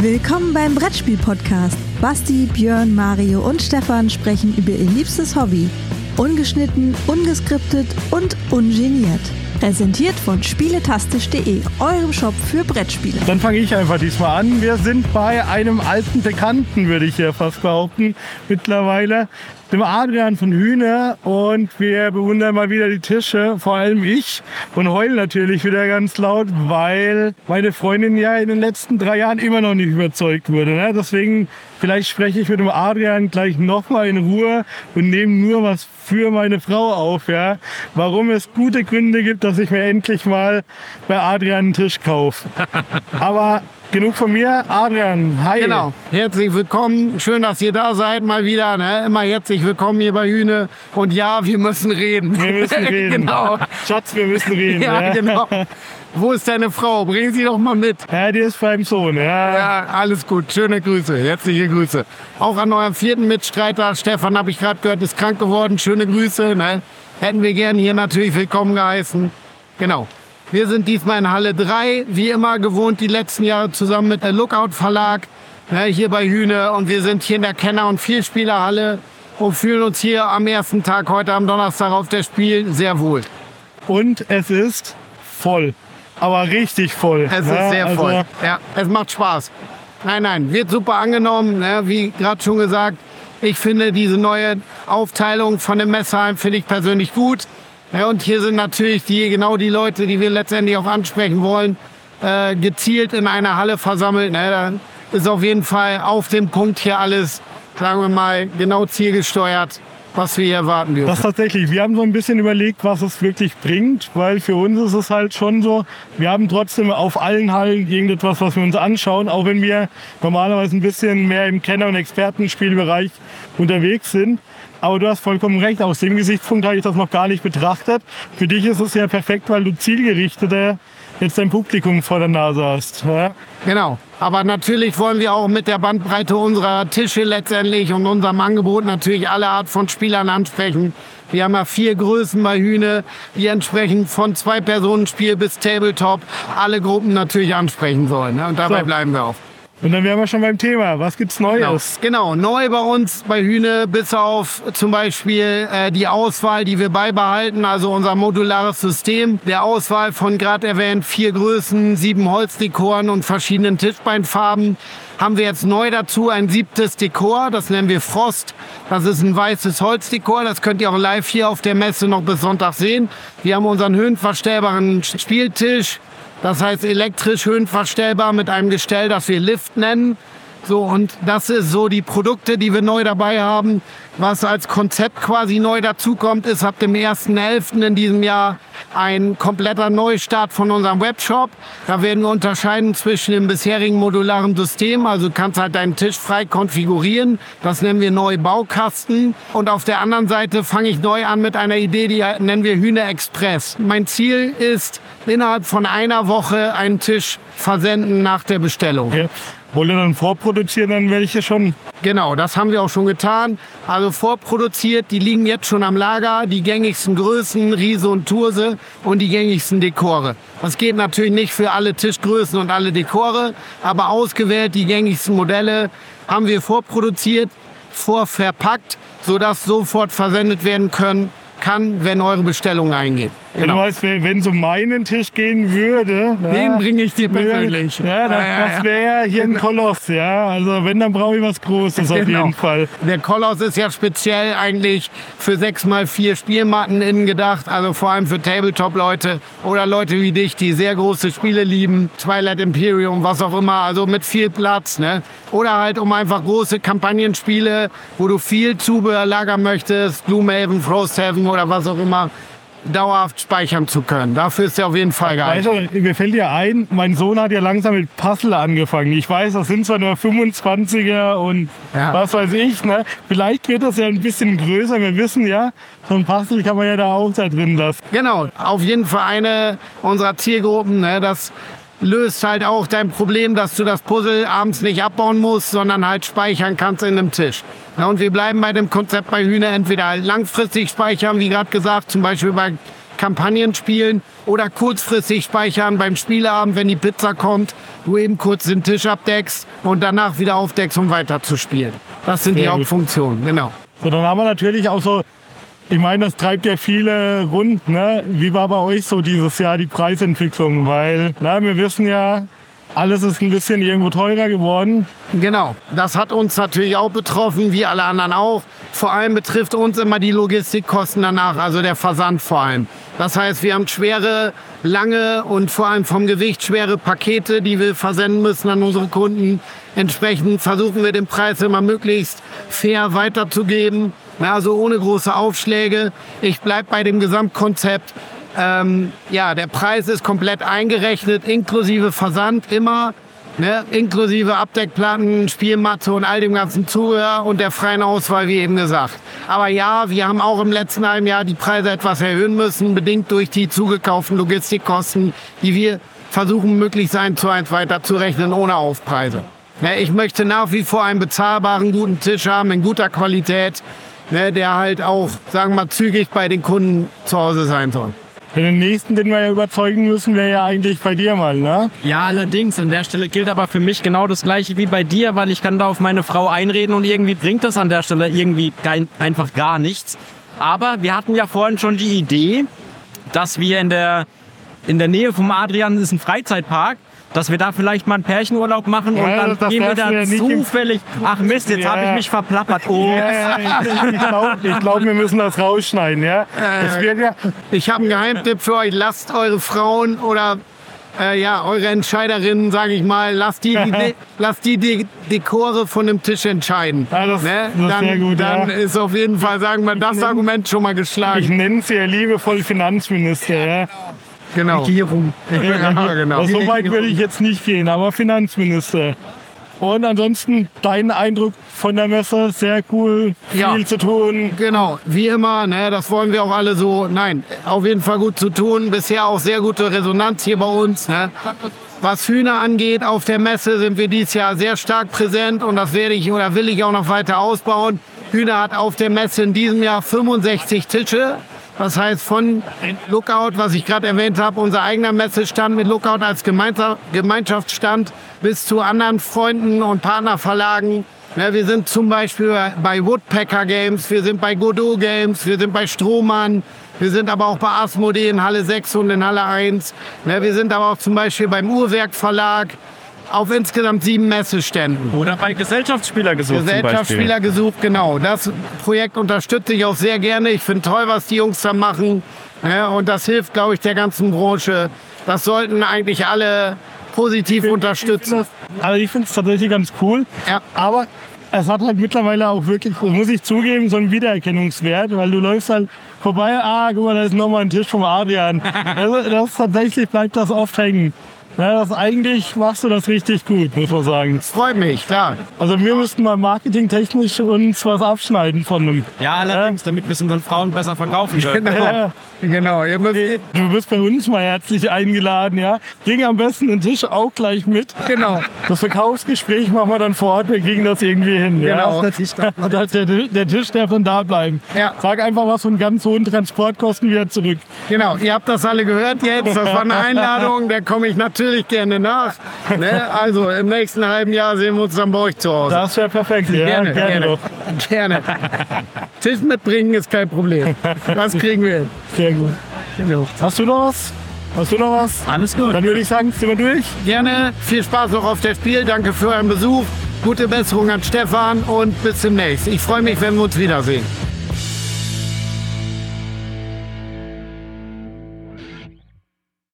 Willkommen beim Brettspiel-Podcast. Basti, Björn, Mario und Stefan sprechen über ihr liebstes Hobby. Ungeschnitten, ungeskriptet und ungeniert. Präsentiert von spieletastisch.de, eurem Shop für Brettspiele. Dann fange ich einfach diesmal an. Wir sind bei einem alten Bekannten, würde ich ja fast behaupten, mittlerweile dem Adrian von Hühner und wir bewundern mal wieder die Tische, vor allem ich und heulen natürlich wieder ganz laut, weil meine Freundin ja in den letzten drei Jahren immer noch nicht überzeugt wurde. Ne? Deswegen vielleicht spreche ich mit dem Adrian gleich nochmal in Ruhe und nehme nur was für meine Frau auf, ja. Warum es gute Gründe gibt, dass ich mir endlich mal bei Adrian einen Tisch kaufe. Aber genug von mir. Adrian, hi. Genau. Herzlich willkommen. Schön, dass ihr da seid mal wieder. Ne? Immer herzlich willkommen hier bei Hühne. Und ja, wir müssen reden. Wir müssen reden. genau. Schatz, wir müssen reden. Ja, ja, genau. Wo ist deine Frau? Bring sie doch mal mit. Ja, die ist beim Sohn. Ja. Ja, alles gut. Schöne Grüße. Herzliche Grüße. Auch an euren vierten Mitstreiter. Stefan, habe ich gerade gehört, ist krank geworden. Schöne Grüße. Ne? Hätten wir gern hier natürlich willkommen geheißen. Genau. Wir sind diesmal in Halle 3, wie immer gewohnt, die letzten Jahre zusammen mit der Lookout Verlag, ne, hier bei Hühne. Und wir sind hier in der Kenner- und Vielspielerhalle und fühlen uns hier am ersten Tag, heute am Donnerstag auf der Spiel, sehr wohl. Und es ist voll. Aber richtig voll. Es ist ja, sehr also- voll. Ja, es macht Spaß. Nein, nein, wird super angenommen. Ne? Wie gerade schon gesagt, ich finde diese neue Aufteilung von dem Messheim finde ich persönlich gut. Ja, und hier sind natürlich die, genau die Leute, die wir letztendlich auch ansprechen wollen, äh, gezielt in einer Halle versammelt. Ne? Da ist auf jeden Fall auf dem Punkt hier alles, sagen wir mal, genau zielgesteuert, was wir hier erwarten dürfen. Das tatsächlich. Wir haben so ein bisschen überlegt, was es wirklich bringt, weil für uns ist es halt schon so, wir haben trotzdem auf allen Hallen irgendetwas, was wir uns anschauen, auch wenn wir normalerweise ein bisschen mehr im Kenner- und Expertenspielbereich unterwegs sind. Aber du hast vollkommen recht, aus dem Gesichtspunkt habe ich das noch gar nicht betrachtet. Für dich ist es ja perfekt, weil du zielgerichteter jetzt dein Publikum vor der Nase hast. Ja? Genau. Aber natürlich wollen wir auch mit der Bandbreite unserer Tische letztendlich und unserem Angebot natürlich alle Art von Spielern ansprechen. Wir haben ja vier Größen bei Hühne, die entsprechend von Zwei-Personen-Spiel bis Tabletop alle Gruppen natürlich ansprechen sollen. ne? Und dabei So. bleiben wir auch. Und dann wären wir schon beim Thema. Was gibt's Neues? Genau, neu bei uns bei Hühne, bis auf zum Beispiel äh, die Auswahl, die wir beibehalten, also unser modulares System, der Auswahl von gerade erwähnt vier Größen, sieben Holzdekoren und verschiedenen Tischbeinfarben, haben wir jetzt neu dazu ein siebtes Dekor, das nennen wir Frost. Das ist ein weißes Holzdekor, das könnt ihr auch live hier auf der Messe noch bis Sonntag sehen. Wir haben unseren höhenverstellbaren Spieltisch, das heißt elektrisch höhenverstellbar mit einem Gestell, das wir Lift nennen. So, und das ist so die Produkte, die wir neu dabei haben. Was als Konzept quasi neu dazukommt, ist ab dem 1.11. in diesem Jahr ein kompletter Neustart von unserem Webshop. Da werden wir unterscheiden zwischen dem bisherigen modularen System, also kannst halt deinen Tisch frei konfigurieren. Das nennen wir neu Baukasten. Und auf der anderen Seite fange ich neu an mit einer Idee, die nennen wir Hühner Express. Mein Ziel ist, innerhalb von einer Woche einen Tisch versenden nach der Bestellung. Ja. Wollt ihr dann vorproduzieren, dann welche schon? Genau, das haben wir auch schon getan. Also vorproduziert, die liegen jetzt schon am Lager, die gängigsten Größen, Riese und Turse und die gängigsten Dekore. Das geht natürlich nicht für alle Tischgrößen und alle Dekore, aber ausgewählt die gängigsten Modelle haben wir vorproduziert, vorverpackt, sodass sofort versendet werden können kann, wenn eure Bestellung eingeht. Du weißt, wenn es um meinen Tisch gehen würde, Den ja, bringe ich dir persönlich. Ja, das, das wäre hier ein Koloss, ja. Also wenn, dann brauche ich was Großes auf Genau. jeden Fall. Der Koloss ist ja speziell eigentlich für 6x4 Spielmatten innen gedacht, also vor allem für Tabletop-Leute oder Leute wie dich, die sehr große Spiele lieben, Twilight Imperium, was auch immer, also mit viel Platz, ne? Oder halt um einfach große Kampagnenspiele, wo du viel Zubehör lagern möchtest, Gloomhaven, Frosthaven oder was auch immer, dauerhaft speichern zu können. Dafür ist er auf jeden Fall Weißt geil. du, mir fällt ja ein, mein Sohn hat ja langsam mit Puzzle angefangen. Ich weiß, das sind zwar nur 25er und Ja. was weiß ich, ne? Vielleicht wird das ja ein bisschen größer. Wir wissen ja, so ein Puzzle kann man ja da auch da drin lassen. Genau, auf jeden Fall eine unserer Zielgruppen. Ne, das löst halt auch dein Problem, dass du das Puzzle abends nicht abbauen musst, sondern halt speichern kannst in einem Tisch. Ja, und wir bleiben bei dem Konzept bei Hühner entweder halt langfristig speichern, wie gerade gesagt, zum Beispiel bei Kampagnen spielen oder kurzfristig speichern beim Spieleabend, wenn die Pizza kommt, du eben kurz den Tisch abdeckst und danach wieder aufdeckst, um weiter zu spielen. Das sind die Sehr gut. Hauptfunktionen, genau. So, dann haben wir natürlich auch so, ich meine, das treibt ja viele rund. Ne? Wie war bei euch so dieses Jahr die Preisentwicklung? Weil na, wir wissen ja, alles ist ein bisschen irgendwo teurer geworden. Genau, das hat uns natürlich auch betroffen, wie alle anderen auch. Vor allem betrifft uns immer die Logistikkosten danach, also der Versand vor allem. Das heißt, wir haben schwere, lange und vor allem vom Gewicht schwere Pakete, die wir versenden müssen an unsere Kunden. Entsprechend versuchen wir den Preis immer möglichst fair weiterzugeben, also ohne große Aufschläge. Ich bleibe bei dem Gesamtkonzept. Ähm, ja, der Preis ist komplett eingerechnet, inklusive Versand immer. Ne, inklusive Abdeckplatten, Spielmatte und all dem ganzen Zubehör und der freien Auswahl, wie eben gesagt. Aber ja, wir haben auch im letzten halben Jahr die Preise etwas erhöhen müssen, bedingt durch die zugekauften Logistikkosten, die wir versuchen, möglichst eins zu eins weiterzurechnen, ohne Aufpreise. Ne, ich möchte nach wie vor einen bezahlbaren, guten Tisch haben, in guter Qualität, ne, der halt auch, sagen wir mal, zügig bei den Kunden zu Hause sein soll. Den nächsten, den wir ja überzeugen müssen, wäre ja eigentlich bei dir mal, ne? Ja, allerdings. An der Stelle gilt aber für mich genau das Gleiche wie bei dir, weil ich kann da auf meine Frau einreden und irgendwie bringt das an der Stelle irgendwie kein, einfach gar nichts. Aber wir hatten ja vorhin schon die Idee, dass wir in der, in der Nähe vom Adrian ist ein Freizeitpark, dass wir da vielleicht mal einen Pärchenurlaub machen und Ja, dann das gehen wir da zufällig. Ach Mist, jetzt Ja. habe ich mich verplappert. Oh. Ja, ich ich glaube, ich glaub, wir müssen das rausschneiden, ja? Es wird ja Ich habe einen Geheimtipp für euch. Lasst eure Frauen oder äh, ja, eure Entscheiderinnen, sage ich mal, lasst die, die, lasst die De Dekore von dem Tisch entscheiden. Ja, das- das ist dann sehr gut, dann ja. ist auf jeden Fall, sagen wir, das Argument schon mal ich geschlagen. nenne sie ja liebevoll Finanzminister, ja? Genau. Regierung. Ja, genau. Also so weit würde ich jetzt nicht gehen, aber Finanzminister. Und ansonsten dein Eindruck von der Messe, sehr cool, viel Ja. zu tun. Genau, wie immer, ne, das wollen wir auch alle so. Nein, auf jeden Fall gut zu tun. Bisher auch sehr gute Resonanz hier bei uns. Ne. Was Hühner angeht, auf der Messe sind wir dieses Jahr sehr stark präsent und das werde ich oder will ich auch noch weiter ausbauen. Hühner hat auf der Messe in diesem Jahr 65 Tische. Das heißt von Lookout, was ich gerade erwähnt habe, unser eigener Messestand mit Lookout als Gemeinschaftsstand bis zu anderen Freunden und Partnerverlagen. Ja, wir sind zum Beispiel bei Woodpecker Games, wir sind bei Godot Games, wir sind bei Strohmann, wir sind aber auch bei Asmodee in Halle 6 und in Halle 1. Ja, wir sind aber auch zum Beispiel beim Uhrwerk Verlag auf insgesamt sieben Messeständen. Oder bei Gesellschaftsspieler gesucht zum Gesellschaftsspieler gesucht, genau. Das Projekt unterstütze ich auch sehr gerne. Ich finde toll, was die Jungs da machen. Ja, und das hilft, glaube ich, der ganzen Branche. Das sollten eigentlich alle positiv unterstützen. Also ich finde es tatsächlich ganz cool. Ja. Aber es hat halt mittlerweile auch wirklich, muss ich zugeben, so einen Wiedererkennungswert, weil du läufst halt vorbei, ah, guck mal, da ist nochmal ein Tisch vom Adrian. Also das tatsächlich bleibt das oft hängen. Ja, das eigentlich machst du das richtig gut, muss man sagen. Freut mich, klar. Also wir müssten mal marketingtechnisch uns was abschneiden von einem. Ja, allerdings, damit wir es unseren Frauen besser verkaufen können. Genau. Ja, genau. Ihr müsst, du bist bei uns mal herzlich eingeladen, ja. Bring am besten den Tisch auch gleich mit. genau. Das Verkaufsgespräch machen wir dann vor Ort, wir kriegen das irgendwie hin. Genau. Ja. Und das- der, der Tisch darf dann da bleiben. Ja. Sag einfach was von ganz hohen Transportkosten wieder zurück. Genau, ihr habt das alle gehört jetzt. Das war eine Einladung, da komme ich natürlich gerne nach. Ne? Also im nächsten halben Jahr sehen wir uns dann bei euch zu Hause. Das wäre perfekt. Ja, Gerne, gerne. doch. Gerne. Tisch mitbringen ist kein Problem. Das kriegen wir hin. Sehr gut. Hast du noch was? Hast du noch was? Alles gut. Dann würde ich sagen, sind wir durch. Gerne. Viel Spaß noch auf der Spiel. Danke für euren Besuch. Gute Besserung an Stefan und bis demnächst. Ich freue mich, wenn wir uns wiedersehen.